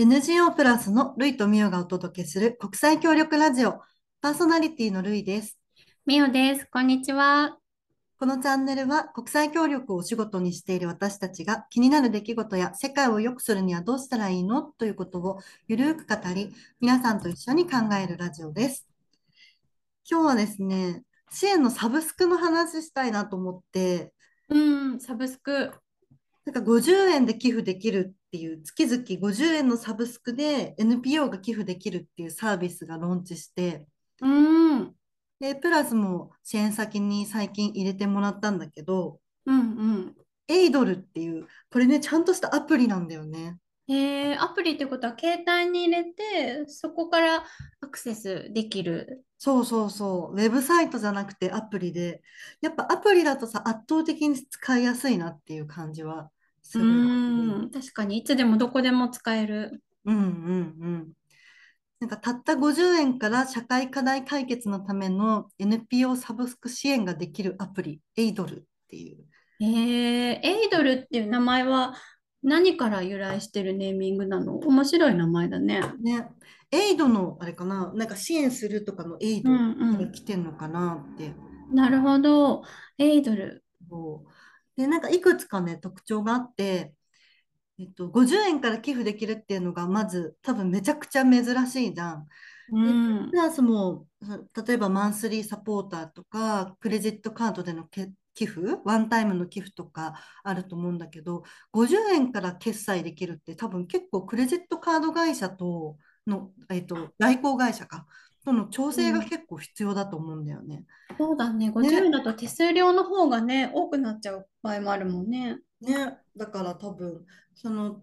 NGO プラスのルイとミオがお届けする国際協力ラジオ。パーソナリティのルイです。みおです。こんにちは。このチャンネルは国際協力をお仕事にしている私たちが気になる出来事や世界を良くするにはどうしたらいいの？ということをゆるく語り、皆さんと一緒に考えるラジオです。今日はですね、支援のサブスクの話したいなと思って、うん、サブスク。なんか50円で寄付できるっていう月々50円のサブスクで NPO が寄付できるっていうサービスがローンチして、うん。で、プラスも支援先に最近入れてもらったんだけど、うんうん。エイドルっていう、これね、ちゃんとしたアプリなんだよね。えー、アプリってことは携帯に入れて、そこからアクセスできる。そうそうそう。ウェブサイトじゃなくてアプリで、やっぱアプリだとさ、圧倒的に使いやすいなっていう感じはうするんだけど。ーん、確かにいつでもどこでも使える。うんうんうん。なんかたった50円から社会課題解決のための NPO サブスク支援ができるアプリ、エイドルっていう。えー、エイドルっていう名前は何から由来してるネーミングなの？面白い名前だね。ね。エイドのあれかな、なんか支援するとかのエイうドかんうん。ら来てんのかなって。なるほど。エイドル。そうで、なんかいくつかね、特徴があって、えっと、50円から寄付できるっていうのがまず多分めちゃくちゃ珍しいじゃん。うで、プん。ラスも、例えばマンスリーサポーターとか、クレジットカードでのけ寄付、ワンタイムの寄付とかあると思うんだけど、50円から決済できるって多分結構クレジットカード会社との、えっと、代行会社か、との調整がうん結構必要だと思うんだよね。そうだね。50円ね、だと手数料の方がね、多くなっちゃう場合もあるもんね。ね、だから多分、その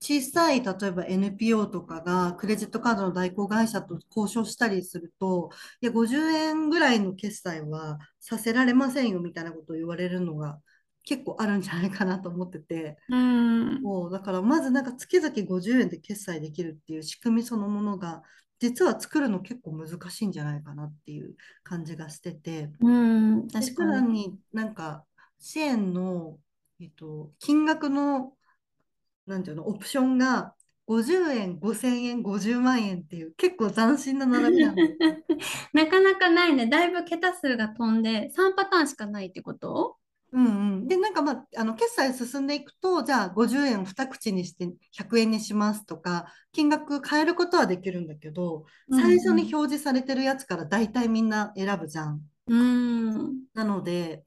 小さい、例えば NPO とかがクレジットカードの代行会社と交渉したりすると、いや、50円ぐらいの決済はさせられませんよみたいなことを言われるのが結構あるんじゃないかなと思ってて、うん。もうだからまずなんか月々50円で決済できるっていう仕組みそのものが、実は作るの結構難しいんじゃないかなっていう感じがしてて、うん、確かに。らになんか支援の、えっと、金額のなんていうの、オプションが50円、5000円、50万円っていう結構斬新な並びなんだよね。なかなかないね。だいぶ桁数が飛んで3パターンしかないってこと？うんうん。で、なんかまあ、あの、決済進んでいくと、じゃあ50円を2口にして100円にしますとか、金額変えることはできるんだけど、う最初にん表示されてるやつから大体みんな選ぶじゃん。うん。うん。なので、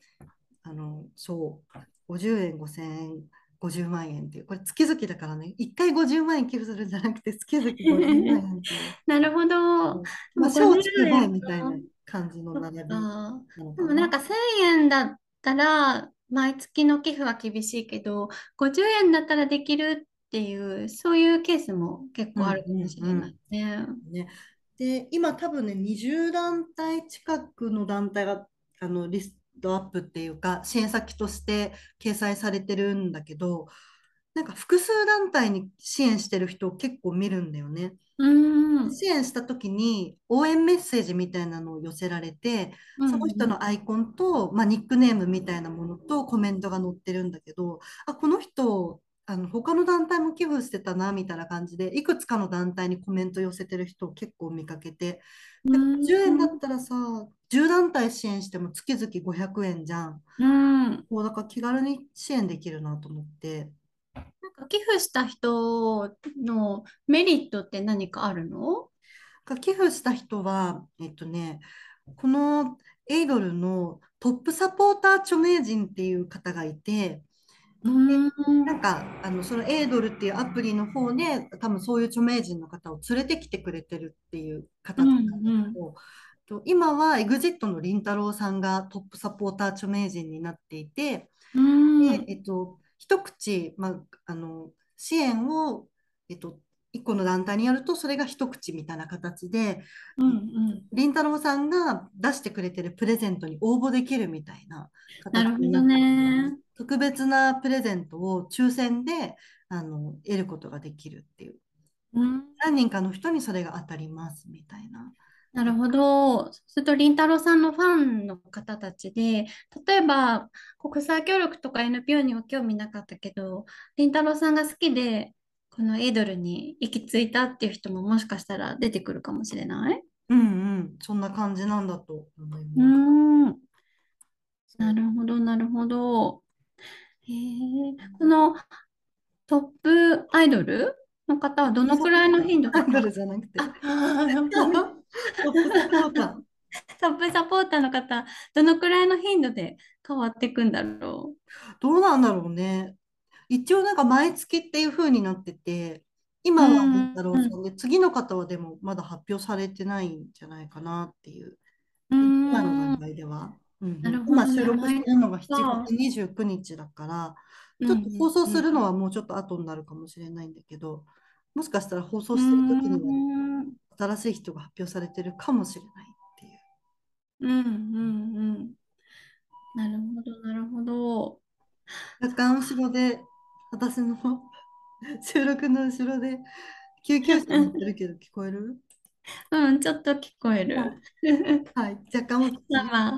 あの、そう、50円、5000円、50万円っていう、これ月々だからね、1回50万円寄付するんじゃなくて、月々50万円 なるほど。うんまあ、でも50松竹梅円みたいなか。感じの並び。でもなんか1000円だったら、毎月の寄付は厳しいけど、50円だったらできるっていう、そういうケースも結構あるかもしれないうんね。うん。ね。で、今多分ね、20団体近くの団体があのリストアップっていうか、支援先として掲載されてるんだけど、なんか複数団体に支援してる人を結構見るんだよね。うーん。支援した時に応援メッセージみたいなのを寄せられて、うんその人うん。のアイコンと、まあ、ニックネームみたいなものとコメントが載ってるんだけど、あ、この人、あの他の団体も寄付してたなみたいな感じで、いくつかの団体にコメント寄せてる人を結構見かけて、うで、ー10円だっん。たらさ、10団体支援しても月々500円じゃん。うん。もうだから気軽に支援できるなと思って。寄付した人のメリットって何かあるの？が寄付した人は、えっとね、このエイドルのトップサポーター著名人っていう方がいて。なんか、あの、そのエイドルっていうアプリの方で、多分そういう著名人の方を連れてきてくれてるっていうう形なんだんうん。けど、と今は EXIT のりんたろーさんがトップサポーター著名人になっていて、うーで、ん。えっと、一口、まあ、あの、支援を、えっと、一個の団体にやると、それが一口みたいな形で、うんうん。りんたろーさんが出してくれてるプレゼントに応募できるみたいななるほど形になるんだよね。ね。特別なプレゼントを抽選であの得ることができるっていう。うん。何人かの人にそれが当たりますみたいな。なるほど。そうすると、りんたろーさんのファンの方たちで、例えば、国際協力とか NPO には興味なかったけど、りんたろーさんが好きで、このエイドルに行き着いたっていう人ももしかしたら出てくるかもしれない？うんうん、そんな感じなんだと思います。うなるほど、なるほど。へえ、このトップアイドルの方はどのくらいの頻度アイドルじゃなくて、あ、あ。トップサポーター。トップサポーターの方、どのくらいの頻度で変わっていくんだろどうなんだろうね。一応なんか毎月っていう風になってて、う。う今はりんん、たろうん、うさんで、次の方はでもまだ発表されてないんじゃないかなっていう、う今の段ん、階では。うんうん、なるほどね。今収録して毎るのが7月か。29日だから、ちょっとうん、放送うん、するのはもうちょっと後になるかもしれないんだけど、もしかしたら放送うしてる時にはん、うん、新しい人が発表されてるかもしれないっていう。うん、うん。なるほど、なるほど。若干後ろで、私の収録の後ろで救急車乗ってるけど聞こえる？うん、ちょっと聞こえはいる。はい、若干大きまあいまあ。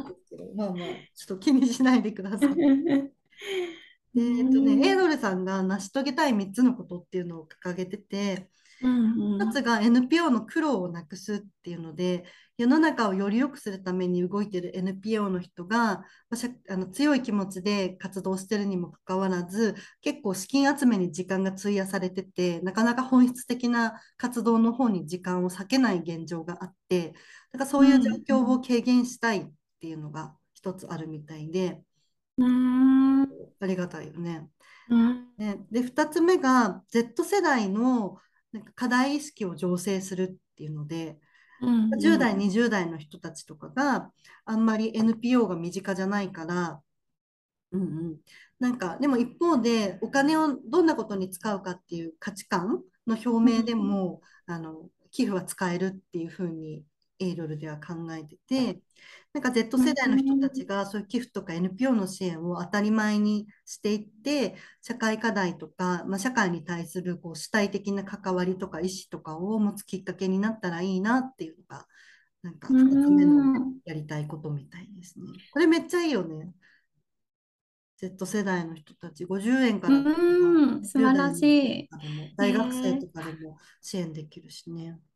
まあまあ、ちょっと気にしないでください。うえーっとね、エイん、ドルさんが成し遂げたい3つのことっていうのを掲げてて、うん、うん、一つが NPO の苦労をなくすっていうので、世の中をより良くするために動いている NPO の人が、まああの強い気持ちで活動してるにもかかわらず、結構資金集めに時間が費やされてて、なかなか本質的な活動の方に時間を割けない現状があって、だからそういううん、状況を軽減したいっていうのが一つあるみたいで、うん、うん、ありがたいよね。うん、ね、で、2つ目が Z 世代のなんか課題意識を醸成するっていうので、うん、10代、20代の人たちとかがあんまり NPO が身近じゃないから、うんうん、なんかでも一方でお金をどんなことに使うかっていう価値観の表明でもあの寄付は使えるっていうふうにエイドルでは考えててなんか Z う世代の人たん、ちがそういう寄付とか NPO の支援を当たり前にしていって社会課題とか、まあ、社会に対するこう主体的な関わりとか意思とかを持つきっかけになったらいいなっていうのがなんかう2つ目のん、やりたいことみたいですね。これめっちゃいいよね。Z 世代の人たち50円からうん、素10晴らしい。大学生ーとかでも支援できるしね。うん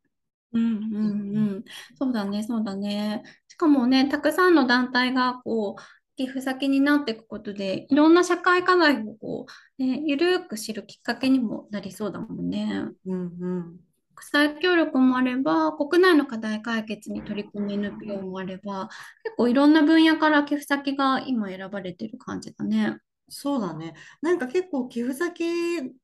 ううんうんんうん。そうだね、そうだね。しかもね、たくさんの団体がこう、寄付先になっていくことで、いろんな社会課題をこう、ね、ゆるく知るきっかけにもなりそうだもんね。うんうん国際協力もあれば、国内の課題解決に取り組む NPO もあれば、結構いろんな分野から寄付先が今選ばれてる感じだね。そうだね。なんか結構寄付先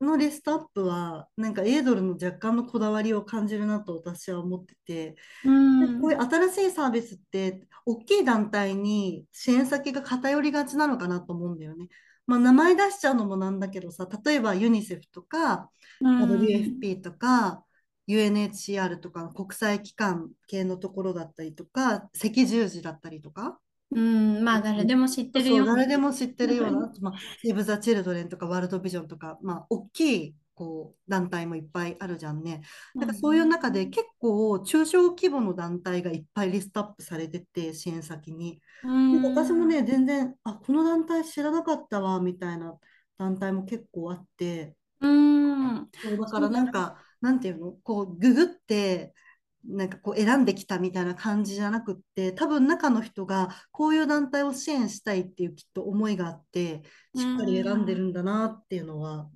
のリストアップは、なんかエイドルの若干のこだわりを感じるなと私は思ってて、うでこういうん。新しいサービスって、大きい団体に支援先が偏りがちなのかなと思うんだよね。まあ、名前出しちゃうのもなんだけどさ、例えばユニセフとかうん。WFP とか UNHCR とか国際機関系のところだったりとか、赤十字だったりとか、うん。まあ、誰でも知ってるそうような。誰でも知ってるような、まあ、セーブ・ザ・チルドレンとかワールドビジョンとか、まあ、大きいこう団体もいっぱいあるじゃんね。うだからそういう中でん。結構中小規模の団体がいっぱいリストアップされてて、支援先に。うなんか私もん。ね、全然、あ、この団体知らなかったわ、みたいな団体も結構あって、うん。そうだからそうだね。なんか、なんていうの、こう、ググって、なんかこう選んできたみたいな感じじゃなくって、多分中の人がこういう団体を支援したいっていうきっと思いがあって、うしっかり選んでるん。んだなっていうのは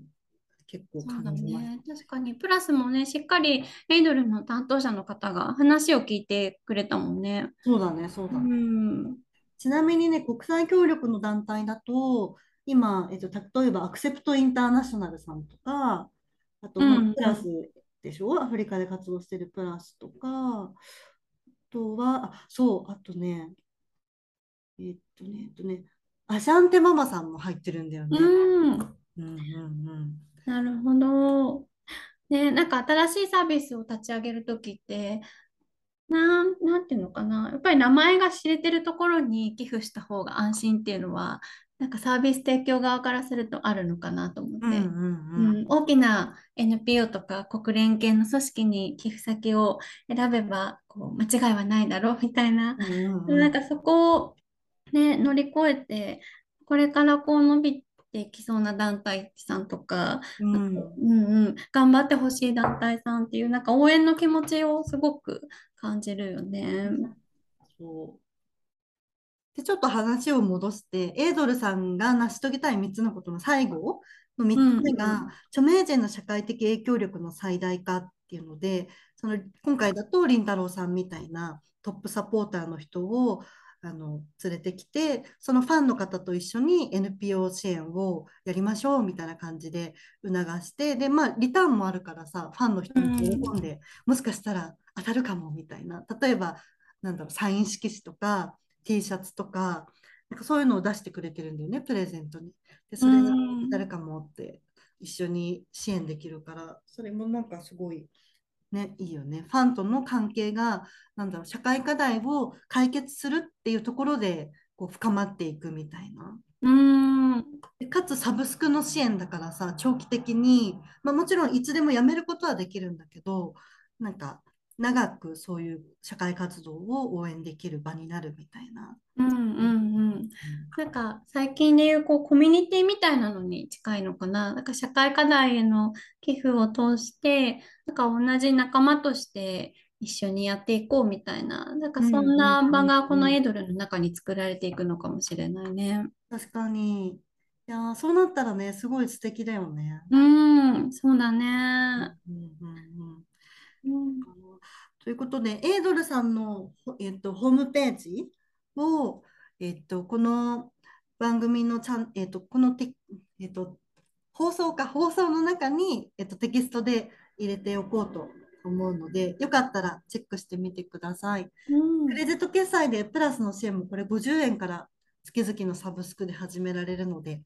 結構感じましね。確かに。プラスもね、しっかりエイドルの担当者の方が話を聞いてくれたもんね。た。そうだね、そううだね。ん。ちなみにね、国際協力の団体だと、今、えっと、例えばアクセプトインターナショナルさんとか、あと。プラスでしょ、アフリカで活動してるプラスとか、あとは、あ、そう、あとね、えっとね、えっとね、アシャンテママさんも入ってるんだようね。ん。うんうんうん。なるほど。ね、なんか新しいサービスを立ち上げるときって、なん、なんていうのかな。やっぱり名前が知れてるところに寄付した方が安心っていうのは、なんかサービス提供側からするとあるのかなと思って。うん大きな NPO とか国連系の組織に寄付先を選べばこう間違いはないだろうみたいな。なんかそこを、ね、乗り越えて、これからこう伸びっていきそうな団体さんとか。うんうん、頑張ってほしい団体さんっていうなんか応援の気持ちをすごく感じるよね。そう。で、ちょっと話を戻して、エイドルさんが成し遂げたい3つのことの最後の3つ目うんが、著名人の社会的影響力の最大化っていうので、その今回だと凛太郎さんみたいなトップサポーターの人をあの連れてきて、そのファンの方と一緒に NPO 支援をやりましょうみたいな感じで促して、で、まあ、リターンもあるからさ、ファンの人も喜んで、もしかしたら当たるかもみたいな。例えば、なんだろう、サイン色紙とか T シャツとか、なんかそういうのを出してくれてるんだよね、プレゼントに。で、それがうん当たるかもって一緒に支援できるから、それもなんかすごいね、いいよね。ファンとの関係が、なんだろう、社会課題を解決するっていうところでこう深まっていくみたいな。うんでかつサブスクの支援だからさ、長期的に、まあ、もちろんいつでもやめることはできるんだけど、なんか長くそういう社会活動を応援できる場になるみたいな。うんうんうんなんか最近でいうこうコミュニティみたいなのに近いのかな。なんか社会課題への寄付を通して、なんか同じ仲間として一緒にやっていこうみたいな、なんかそんな場がこのエイドルの中に作られていくのかもしれないね。確かに。いやー、そうなったらね、すごい素敵だよね。うん、そうだうんね。うんうんうんということで、エイドルさんの、ほえっと、ホームページを、えっと、この番組のちゃん、えっと、このて、えっと、放送か、放送の中に、えっと、テキストで入れておこうと思うので、よかったらチェックしてみてください。うんクレジット決済でプラスの支援もこれ50円から月々のサブスクで始められるので、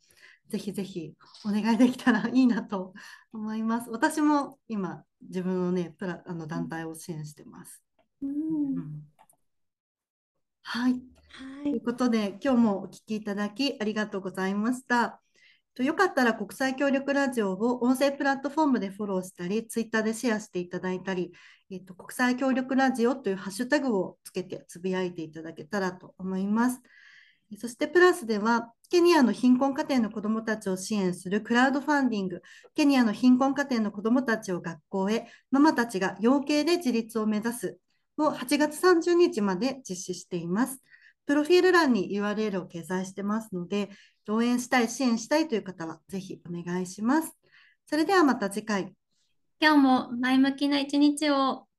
ぜひぜひお願いできたらいいなと思います。私も今、自分のね、プラ、あの団体を支援してます。うんうんはい。はい。ということで、今日もお聞きいただきありがとうございました。とよかったら国際協力ラジオを音声プラットフォームでフォローしたり、ツイッターでシェアしていただいたり、えっと、国際協力ラジオというハッシュタグをつけてつぶやいていただけたらと思います。そしてプラスでは、ケニアの貧困家庭の子どもたちを支援するクラウドファンディング、ケニアの貧困家庭の子どもたちを学校へ、ママたちが養鶏で自立を目指すを8月30日まで実施しています。プロフィール欄に URL を掲載してますので、応援したい、支援したいという方はぜひお願いします。それではまた次回。今日も前向きな一日を。